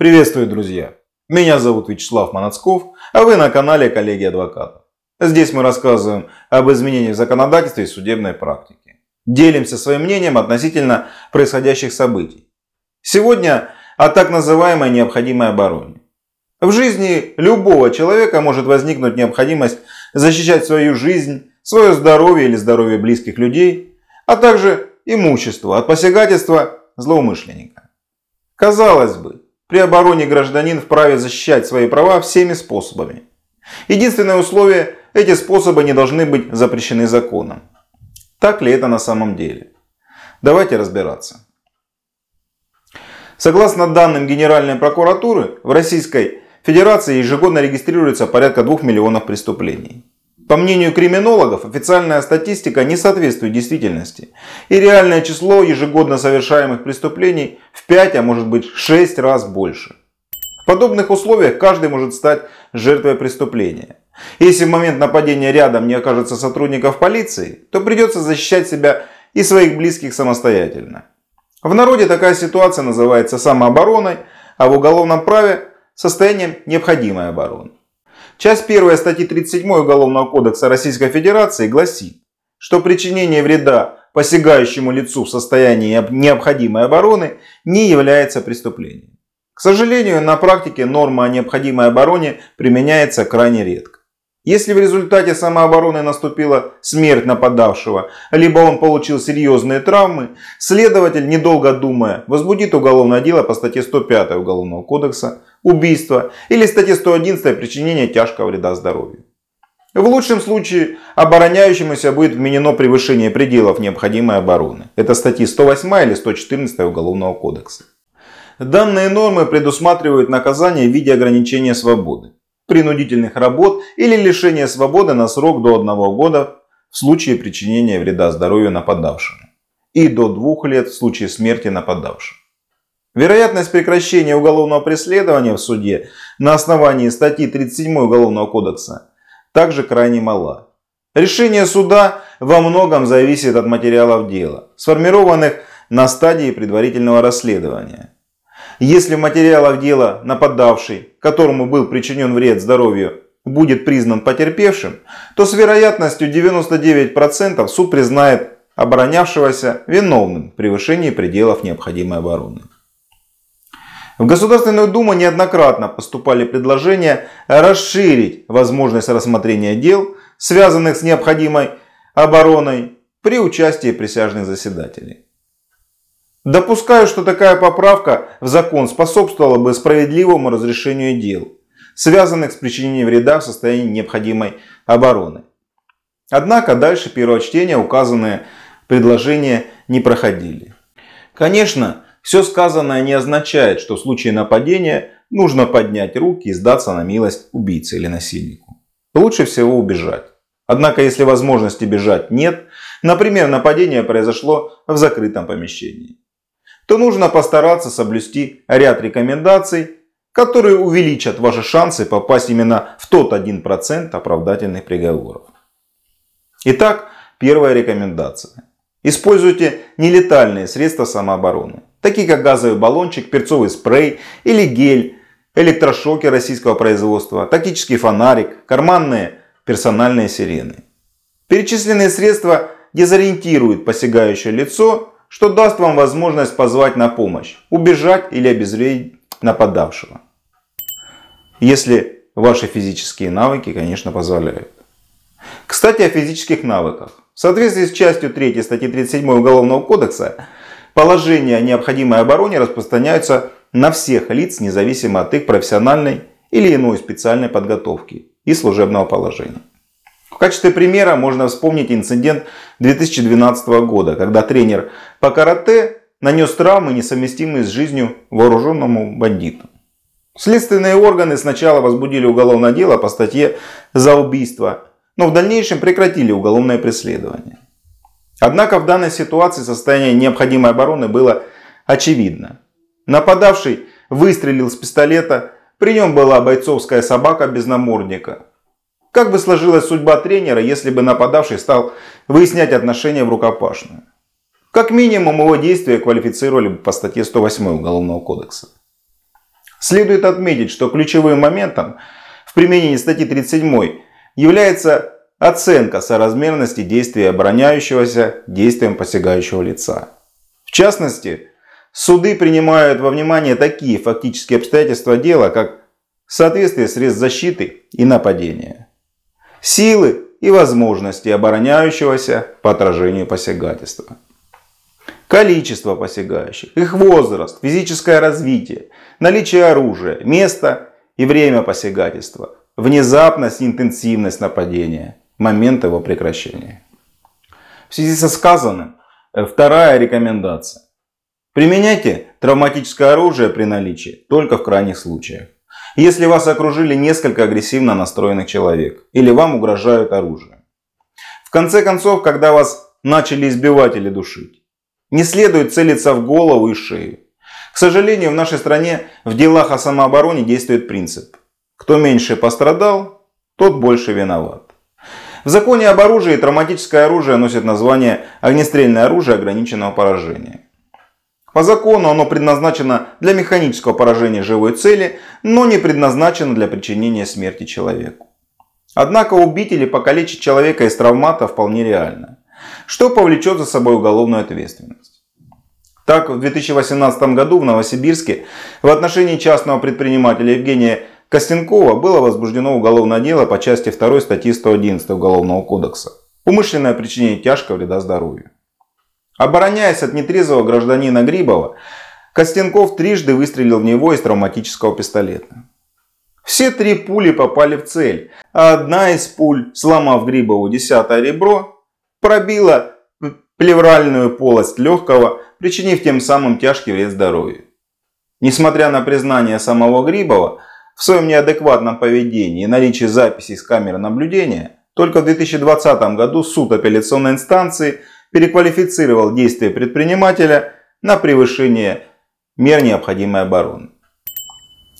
Приветствую, друзья! Меня зовут Вячеслав Манацков, а вы на канале Коллеги Адвокатов. Здесь мы рассказываем об изменениях в законодательстве и судебной практике. Делимся своим мнением относительно происходящих событий. Сегодня о так называемой необходимой обороне. В жизни любого человека может возникнуть необходимость защищать свою жизнь, свое здоровье или здоровье близких людей, а также имущество от посягательства злоумышленника. Казалось бы, при обороне гражданин вправе защищать свои права всеми способами. Единственное условие – эти способы не должны быть запрещены законом. Так ли это на самом деле? Давайте разбираться. Согласно данным Генеральной прокуратуры, в Российской Федерации ежегодно регистрируется порядка 2 миллионов преступлений. По мнению криминологов, официальная статистика не соответствует действительности. И реальное число ежегодно совершаемых преступлений в 5, а может быть 6 раз больше. В подобных условиях каждый может стать жертвой преступления. Если в момент нападения рядом не окажется сотрудников полиции, то придется защищать себя и своих близких самостоятельно. В народе такая ситуация называется самообороной, а в уголовном праве состоянием необходимой обороны. Часть 1 статьи 37 Уголовного кодекса Российской Федерации гласит, что причинение вреда посягающему лицу в состоянии необходимой обороны не является преступлением. К сожалению, на практике норма о необходимой обороне применяется крайне редко. Если в результате самообороны наступила смерть нападавшего, либо он получил серьезные травмы, следователь, недолго думая, возбудит уголовное дело по статье 105 Уголовного кодекса убийство или статье 111 причинение тяжкого вреда здоровью. В лучшем случае обороняющемуся будет вменено превышение пределов необходимой обороны. Это статьи 108 или 114 Уголовного кодекса. Данные нормы предусматривают наказание в виде ограничения свободы принудительных работ или лишения свободы на срок до одного года в случае причинения вреда здоровью нападавшему и до двух лет в случае смерти нападавшего. Вероятность прекращения уголовного преследования в суде на основании статьи 37 Уголовного кодекса также крайне мала. Решение суда во многом зависит от материалов дела, сформированных на стадии предварительного расследования. Если в материалах дела нападавший, которому был причинен вред здоровью, будет признан потерпевшим, то с вероятностью 99% суд признает оборонявшегося виновным в превышении пределов необходимой обороны. В Государственную Думу неоднократно поступали предложения расширить возможность рассмотрения дел, связанных с необходимой обороной, при участии присяжных заседателей. Допускаю, что такая поправка в закон способствовала бы справедливому разрешению дел, связанных с причинением вреда в состоянии необходимой обороны. Однако дальше первого чтения указанные предложения не проходили. Конечно, все сказанное не означает, что в случае нападения нужно поднять руки и сдаться на милость убийце или насильнику. Лучше всего убежать. Однако, если возможности бежать нет, например, нападение произошло в закрытом помещении, то нужно постараться соблюсти ряд рекомендаций, которые увеличат ваши шансы попасть именно в тот 1% оправдательных приговоров. Итак, первая рекомендация. Используйте нелетальные средства самообороны, такие как газовый баллончик, перцовый спрей или гель, электрошоки российского производства, тактический фонарик, карманные персональные сирены. Перечисленные средства дезориентируют посягающее лицо что даст вам возможность позвать на помощь, убежать или обезвредить нападавшего. Если ваши физические навыки, конечно, позволяют. Кстати, о физических навыках. В соответствии с частью 3 статьи 37 Уголовного кодекса, положения о необходимой обороне распространяются на всех лиц, независимо от их профессиональной или иной специальной подготовки и служебного положения качестве примера можно вспомнить инцидент 2012 года, когда тренер по карате нанес травмы, несовместимые с жизнью вооруженному бандиту. Следственные органы сначала возбудили уголовное дело по статье за убийство, но в дальнейшем прекратили уголовное преследование. Однако в данной ситуации состояние необходимой обороны было очевидно. Нападавший выстрелил с пистолета, при нем была бойцовская собака без намордника. Как бы сложилась судьба тренера, если бы нападавший стал выяснять отношения в рукопашную? Как минимум его действия квалифицировали бы по статье 108 Уголовного кодекса. Следует отметить, что ключевым моментом в применении статьи 37 является оценка соразмерности действия обороняющегося действием посягающего лица. В частности, суды принимают во внимание такие фактические обстоятельства дела, как соответствие средств защиты и нападения, силы и возможности обороняющегося по отражению посягательства, количество посягающих, их возраст, физическое развитие, наличие оружия, место и время посягательства, внезапность и интенсивность нападения, момент его прекращения. В связи со сказанным, э, вторая рекомендация. Применяйте травматическое оружие при наличии только в крайних случаях. Если вас окружили несколько агрессивно настроенных человек или вам угрожают оружием. В конце концов, когда вас начали избивать или душить, не следует целиться в голову и шею. К сожалению, в нашей стране в делах о самообороне действует принцип. Кто меньше пострадал, тот больше виноват. В законе об оружии травматическое оружие носит название огнестрельное оружие ограниченного поражения. По закону оно предназначено для механического поражения живой цели, но не предназначено для причинения смерти человеку. Однако убить или покалечить человека из травмата вполне реально, что повлечет за собой уголовную ответственность. Так, в 2018 году в Новосибирске в отношении частного предпринимателя Евгения Костенкова было возбуждено уголовное дело по части 2 статьи 111 Уголовного кодекса. Умышленное причинение тяжкого вреда здоровью. Обороняясь от нетрезвого гражданина Грибова, Костенков трижды выстрелил в него из травматического пистолета. Все три пули попали в цель, а одна из пуль, сломав Грибову десятое ребро, пробила плевральную полость легкого, причинив тем самым тяжкий вред здоровью. Несмотря на признание самого Грибова, в своем неадекватном поведении и наличии записей с камеры наблюдения, только в 2020 году суд апелляционной инстанции переквалифицировал действия предпринимателя на превышение мер необходимой обороны.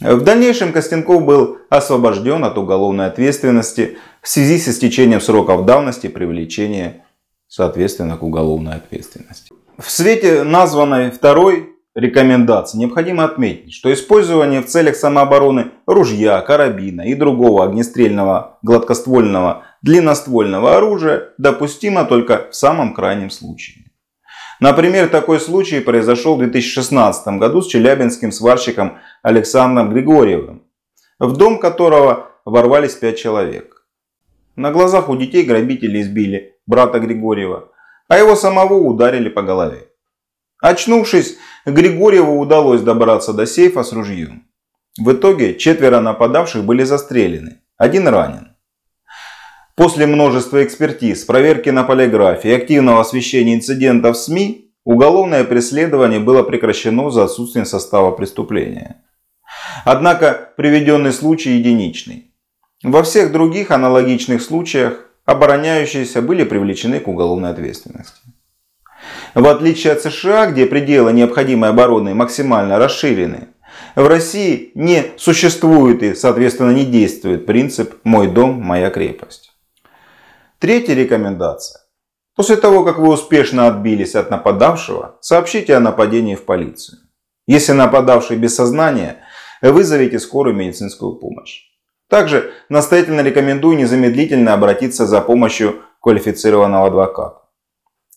В дальнейшем Костенков был освобожден от уголовной ответственности в связи с истечением сроков давности привлечения соответственно к уголовной ответственности. В свете названной второй рекомендаций необходимо отметить, что использование в целях самообороны ружья, карабина и другого огнестрельного гладкоствольного длинноствольного оружия допустимо только в самом крайнем случае. Например, такой случай произошел в 2016 году с челябинским сварщиком Александром Григорьевым, в дом которого ворвались пять человек. На глазах у детей грабители избили брата Григорьева, а его самого ударили по голове. Очнувшись, Григорьеву удалось добраться до сейфа с ружьем. В итоге четверо нападавших были застрелены, один ранен. После множества экспертиз, проверки на полиграфе и активного освещения инцидентов в СМИ, уголовное преследование было прекращено за отсутствием состава преступления. Однако приведенный случай единичный. Во всех других аналогичных случаях обороняющиеся были привлечены к уголовной ответственности. В отличие от США, где пределы необходимой обороны максимально расширены, в России не существует и, соответственно, не действует принцип «мой дом, моя крепость». Третья рекомендация. После того, как вы успешно отбились от нападавшего, сообщите о нападении в полицию. Если нападавший без сознания, вызовите скорую медицинскую помощь. Также настоятельно рекомендую незамедлительно обратиться за помощью квалифицированного адвоката.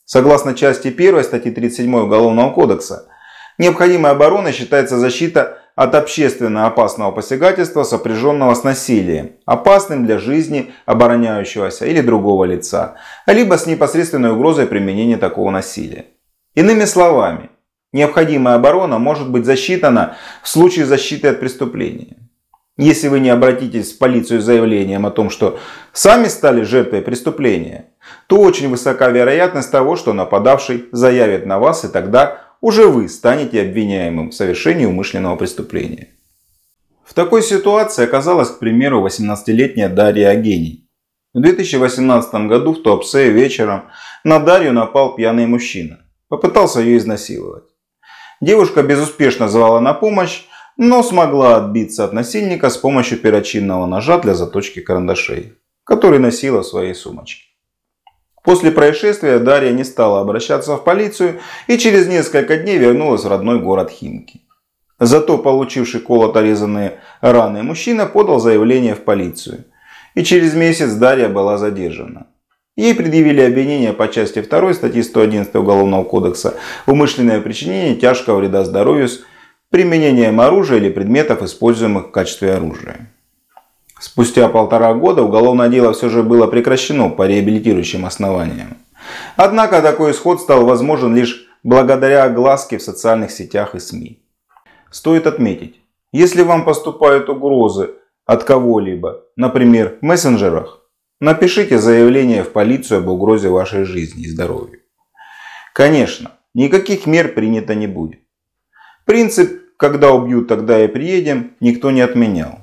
Согласно части 1 статьи 37 Уголовного кодекса, необходимой обороной считается защита от общественно опасного посягательства, сопряженного с насилием, опасным для жизни обороняющегося или другого лица, либо с непосредственной угрозой применения такого насилия. Иными словами, необходимая оборона может быть засчитана в случае защиты от преступления. Если вы не обратитесь в полицию с заявлением о том, что сами стали жертвой преступления, то очень высока вероятность того, что нападавший заявит на вас, и тогда уже вы станете обвиняемым в совершении умышленного преступления. В такой ситуации оказалась, к примеру, 18-летняя Дарья Агений. В 2018 году в Туапсе вечером на Дарью напал пьяный мужчина. Попытался ее изнасиловать. Девушка безуспешно звала на помощь, но смогла отбиться от насильника с помощью перочинного ножа для заточки карандашей, который носила в своей сумочке. После происшествия Дарья не стала обращаться в полицию и через несколько дней вернулась в родной город Химки. Зато получивший колото-резанные раны мужчина подал заявление в полицию. И через месяц Дарья была задержана. Ей предъявили обвинение по части 2 статьи 111 Уголовного кодекса «Умышленное причинение тяжкого вреда здоровью с применением оружия или предметов, используемых в качестве оружия». Спустя полтора года уголовное дело все же было прекращено по реабилитирующим основаниям. Однако такой исход стал возможен лишь благодаря огласке в социальных сетях и СМИ. Стоит отметить, если вам поступают угрозы от кого-либо, например, в мессенджерах, Напишите заявление в полицию об угрозе вашей жизни и здоровью. Конечно, никаких мер принято не будет. Принцип «когда убьют, тогда и приедем» никто не отменял.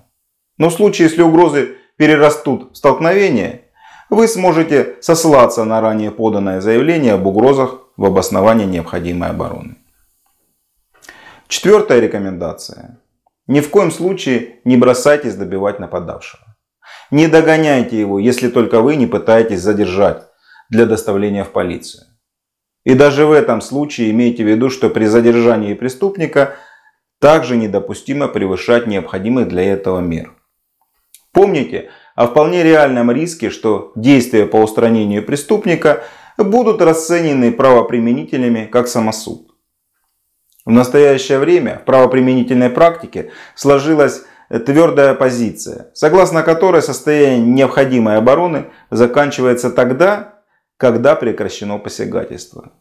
Но в случае, если угрозы перерастут в столкновение, вы сможете сослаться на ранее поданное заявление об угрозах в обосновании необходимой обороны. Четвертая рекомендация. Ни в коем случае не бросайтесь добивать нападавшего. Не догоняйте его, если только вы не пытаетесь задержать для доставления в полицию. И даже в этом случае имейте в виду, что при задержании преступника также недопустимо превышать необходимых для этого мер. Помните о вполне реальном риске, что действия по устранению преступника будут расценены правоприменителями как самосуд. В настоящее время в правоприменительной практике сложилась твердая позиция, согласно которой состояние необходимой обороны заканчивается тогда, когда прекращено посягательство.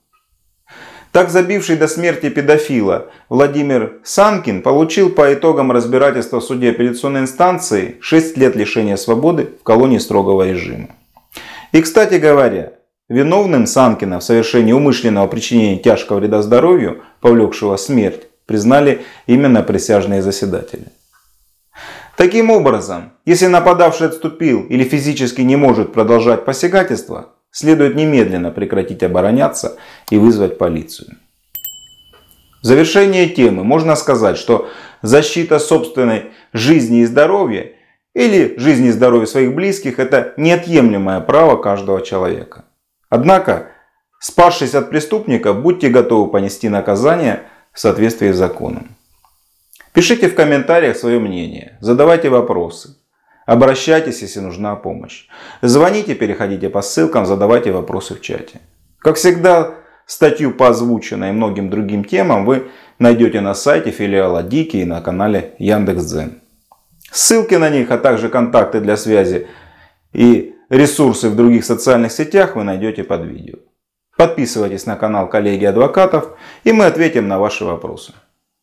Так забивший до смерти педофила Владимир Санкин получил по итогам разбирательства в суде апелляционной инстанции 6 лет лишения свободы в колонии строгого режима. И, кстати говоря, виновным Санкина в совершении умышленного причинения тяжкого вреда здоровью, повлекшего смерть, признали именно присяжные заседатели. Таким образом, если нападавший отступил или физически не может продолжать посягательство, следует немедленно прекратить обороняться и вызвать полицию. В завершение темы можно сказать, что защита собственной жизни и здоровья или жизни и здоровья своих близких – это неотъемлемое право каждого человека. Однако, спасшись от преступника, будьте готовы понести наказание в соответствии с законом. Пишите в комментариях свое мнение, задавайте вопросы. Обращайтесь, если нужна помощь. Звоните, переходите по ссылкам, задавайте вопросы в чате. Как всегда, статью по озвученной и многим другим темам вы найдете на сайте филиала Дики и на канале Яндекс.Дзен. Ссылки на них, а также контакты для связи и ресурсы в других социальных сетях вы найдете под видео. Подписывайтесь на канал коллеги адвокатов и мы ответим на ваши вопросы.